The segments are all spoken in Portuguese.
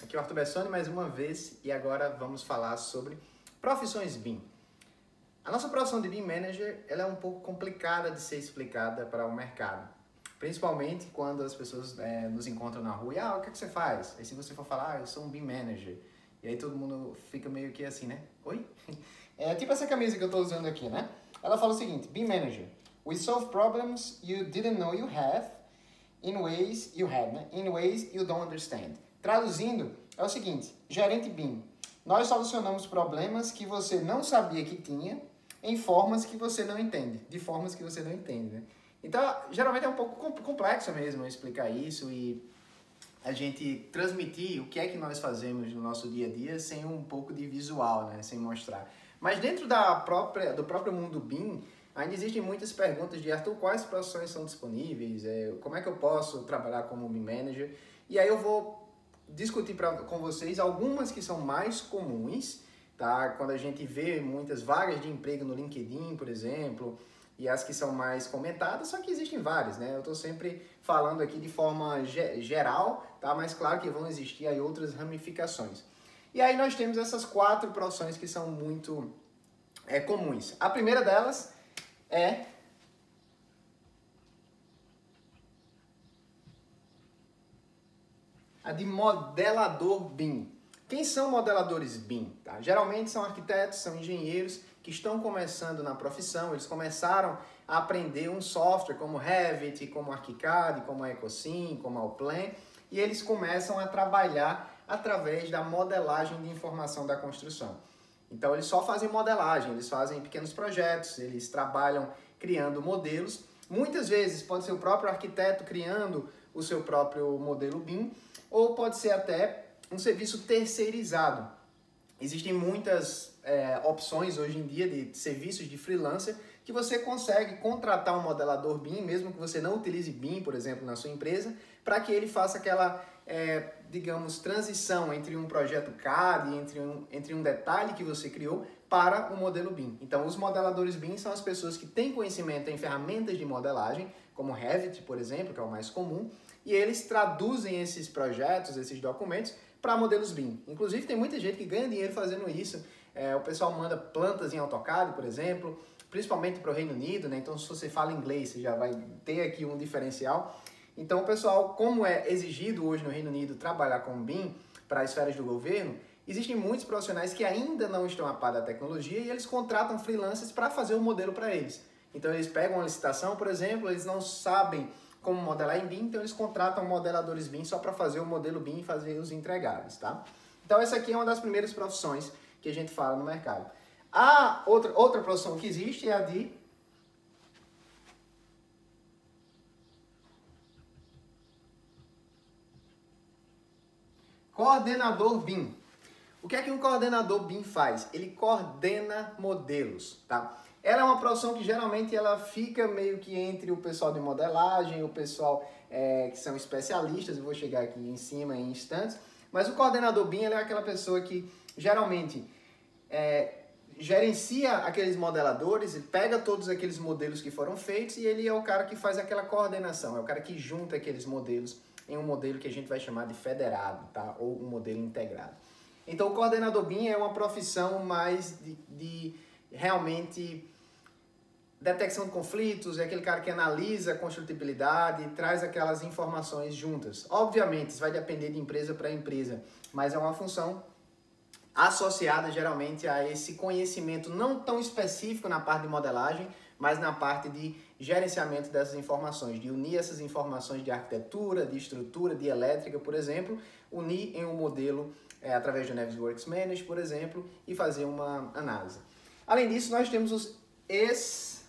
aqui é o Arthur Bessoni mais uma vez e agora vamos falar sobre profissões BIM. A nossa profissão de BIM Manager ela é um pouco complicada de ser explicada para o mercado, principalmente quando as pessoas é, nos encontram na rua e ah, o que, é que você faz? Aí se você for falar, ah, eu sou um BIM Manager, e aí todo mundo fica meio que assim, né? Oi? É tipo essa camisa que eu estou usando aqui, né? Ela fala o seguinte, BIM Manager, we solve problems you didn't know you have in ways you had, né? In ways you don't understand. Traduzindo, é o seguinte, gerente BIM, nós solucionamos problemas que você não sabia que tinha em formas que você não entende, de formas que você não entende, né? Então, geralmente é um pouco complexo mesmo explicar isso e a gente transmitir o que é que nós fazemos no nosso dia a dia sem um pouco de visual, né? Sem mostrar. Mas dentro da própria, do próprio mundo BIM, Ainda existem muitas perguntas de Arthur, quais profissões são disponíveis, é, como é que eu posso trabalhar como BIM Manager, e aí eu vou discutir pra, com vocês algumas que são mais comuns, tá? Quando a gente vê muitas vagas de emprego no LinkedIn, por exemplo, e as que são mais comentadas, só que existem várias, né? Eu estou sempre falando aqui de forma ge geral, tá? Mas claro que vão existir aí outras ramificações. E aí nós temos essas quatro profissões que são muito é, comuns. A primeira delas é a de modelador BIM. Quem são modeladores BIM? Tá? Geralmente são arquitetos, são engenheiros que estão começando na profissão, eles começaram a aprender um software como Revit, como ArchiCAD, como EcoSim, como Allplan, e eles começam a trabalhar através da modelagem de informação da construção. Então eles só fazem modelagem, eles fazem pequenos projetos, eles trabalham criando modelos. Muitas vezes pode ser o próprio arquiteto criando o seu próprio modelo BIM, ou pode ser até um serviço terceirizado. Existem muitas é, opções hoje em dia de serviços de freelancer que você consegue contratar um modelador BIM, mesmo que você não utilize BIM, por exemplo, na sua empresa, para que ele faça aquela é, digamos, transição entre um projeto CAD, entre um, entre um detalhe que você criou, para o modelo BIM. Então, os modeladores BIM são as pessoas que têm conhecimento em ferramentas de modelagem, como Revit, por exemplo, que é o mais comum, e eles traduzem esses projetos, esses documentos, para modelos BIM. Inclusive, tem muita gente que ganha dinheiro fazendo isso. É, o pessoal manda plantas em AutoCAD, por exemplo, principalmente para o Reino Unido, né? Então, se você fala inglês, você já vai ter aqui um diferencial. Então, pessoal, como é exigido hoje no Reino Unido trabalhar com BIM para esferas do governo, existem muitos profissionais que ainda não estão a par da tecnologia e eles contratam freelancers para fazer o um modelo para eles. Então, eles pegam uma licitação, por exemplo, eles não sabem como modelar em BIM, então eles contratam modeladores BIM só para fazer o modelo BIM e fazer os entregáveis, tá? Então, essa aqui é uma das primeiras profissões que a gente fala no mercado. A outra, outra profissão que existe é a de Coordenador BIM. O que é que um coordenador BIM faz? Ele coordena modelos, tá? Ela é uma profissão que geralmente ela fica meio que entre o pessoal de modelagem, o pessoal é, que são especialistas, eu vou chegar aqui em cima em instantes, mas o coordenador BIM é aquela pessoa que geralmente é, gerencia aqueles modeladores, ele pega todos aqueles modelos que foram feitos e ele é o cara que faz aquela coordenação, é o cara que junta aqueles modelos em um modelo que a gente vai chamar de federado, tá? Ou um modelo integrado. Então, o coordenador BIM é uma profissão mais de, de realmente detecção de conflitos, é aquele cara que analisa a construtibilidade e traz aquelas informações juntas. Obviamente, isso vai depender de empresa para empresa, mas é uma função associada geralmente a esse conhecimento não tão específico na parte de modelagem, mas na parte de gerenciamento dessas informações, de unir essas informações de arquitetura, de estrutura, de elétrica, por exemplo, unir em um modelo é, através do Navisworks Manage, por exemplo, e fazer uma análise. Além disso, nós temos os es...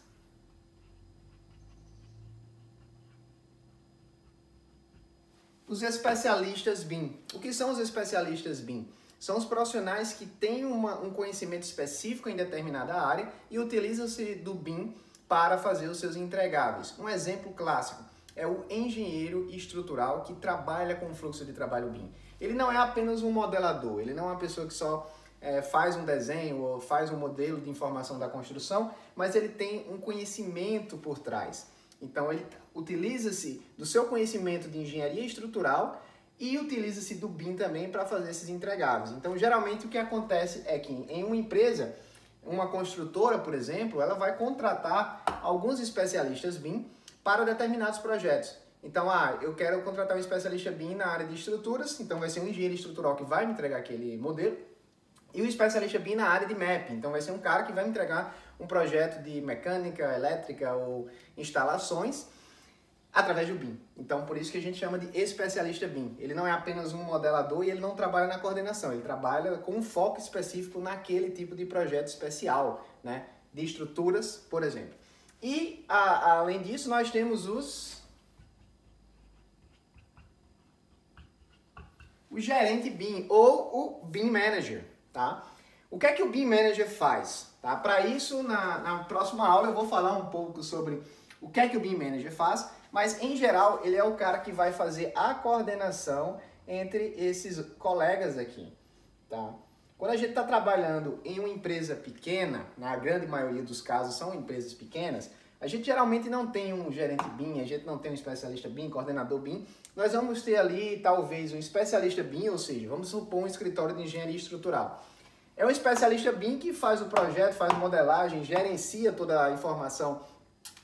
Os especialistas BIM. O que são os especialistas BIM? São os profissionais que têm uma, um conhecimento específico em determinada área e utilizam-se do BIM para fazer os seus entregáveis. Um exemplo clássico é o engenheiro estrutural que trabalha com o fluxo de trabalho BIM. Ele não é apenas um modelador, ele não é uma pessoa que só é, faz um desenho ou faz um modelo de informação da construção, mas ele tem um conhecimento por trás. Então ele utiliza-se do seu conhecimento de engenharia estrutural e utiliza-se do BIM também para fazer esses entregáveis. Então, geralmente o que acontece é que em uma empresa, uma construtora, por exemplo, ela vai contratar alguns especialistas BIM para determinados projetos. Então, ah, eu quero contratar um especialista BIM na área de estruturas, então vai ser um engenheiro estrutural que vai me entregar aquele modelo, e o especialista BIM na área de mapping, então vai ser um cara que vai me entregar um projeto de mecânica, elétrica ou instalações através do BIM. Então, por isso que a gente chama de especialista BIM. Ele não é apenas um modelador e ele não trabalha na coordenação, ele trabalha com um foco específico naquele tipo de projeto especial, né? de estruturas, por exemplo. E, a, além disso, nós temos os o gerente BIM ou o BIM Manager, tá? O que é que o BIM Manager faz? Tá? Para isso, na, na próxima aula eu vou falar um pouco sobre o que é que o BIM Manager faz, mas em geral ele é o cara que vai fazer a coordenação entre esses colegas aqui, tá? Quando a gente está trabalhando em uma empresa pequena, na grande maioria dos casos são empresas pequenas, a gente geralmente não tem um gerente BIM, a gente não tem um especialista BIM, coordenador BIM. Nós vamos ter ali talvez um especialista BIM, ou seja, vamos supor um escritório de engenharia estrutural. É um especialista BIM que faz o projeto, faz modelagem, gerencia toda a informação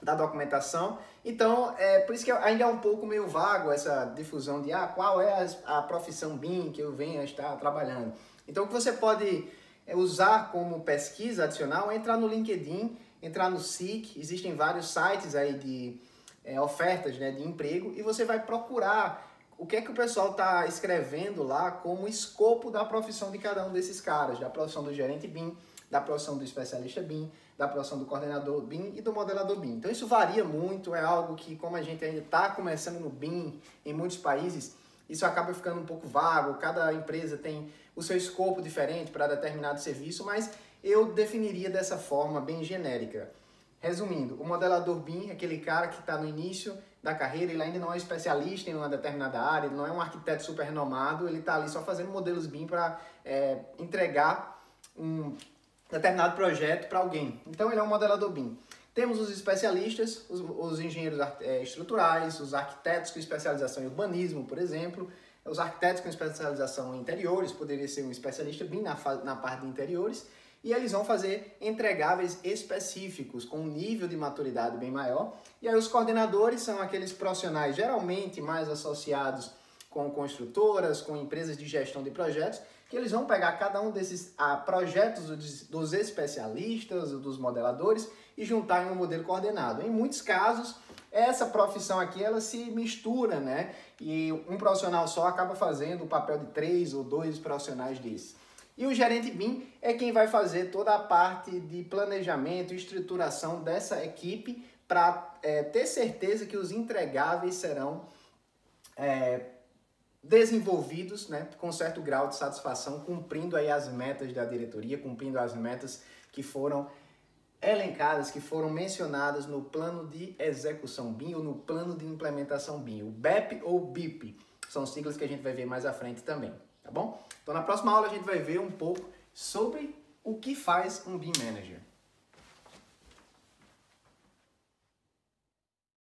da documentação. Então, é por isso que ainda é um pouco meio vago essa difusão de ah, qual é a, a profissão BIM que eu venho a estar trabalhando. Então, o que você pode é, usar como pesquisa adicional é entrar no LinkedIn entrar no SIC, existem vários sites aí de é, ofertas né, de emprego e você vai procurar o que é que o pessoal está escrevendo lá como escopo da profissão de cada um desses caras, da profissão do gerente BIM, da profissão do especialista BIM, da profissão do coordenador BIM e do modelador BIM. Então isso varia muito, é algo que como a gente ainda está começando no BIM em muitos países, isso acaba ficando um pouco vago, cada empresa tem o seu escopo diferente para determinado serviço, mas eu definiria dessa forma bem genérica. Resumindo, o modelador BIM é aquele cara que está no início da carreira, ele ainda não é especialista em uma determinada área, ele não é um arquiteto super renomado, ele está ali só fazendo modelos BIM para é, entregar um determinado projeto para alguém. Então ele é um modelador BIM. Temos os especialistas, os, os engenheiros é, estruturais, os arquitetos com especialização em urbanismo, por exemplo, os arquitetos com especialização em interiores, poderia ser um especialista BIM na, na parte de interiores, e eles vão fazer entregáveis específicos com um nível de maturidade bem maior. E aí os coordenadores são aqueles profissionais geralmente mais associados com construtoras, com empresas de gestão de projetos, que eles vão pegar cada um desses ah, projetos dos, especialistas, dos modeladores e juntar em um modelo coordenado. Em muitos casos, essa profissão aqui ela se mistura, né? E um profissional só acaba fazendo o papel de três ou dois profissionais desses. E o gerente BIM é quem vai fazer toda a parte de planejamento e estruturação dessa equipe para é, ter certeza que os entregáveis serão é, desenvolvidos né, com certo grau de satisfação, cumprindo aí as metas da diretoria, cumprindo as metas que foram elencadas, que foram mencionadas no plano de execução BIM ou no plano de implementação BIM, o BEP ou BIP. São siglas que a gente vai ver mais à frente também tá bom? Então na próxima aula a gente vai ver um pouco sobre o que faz um BIM Manager.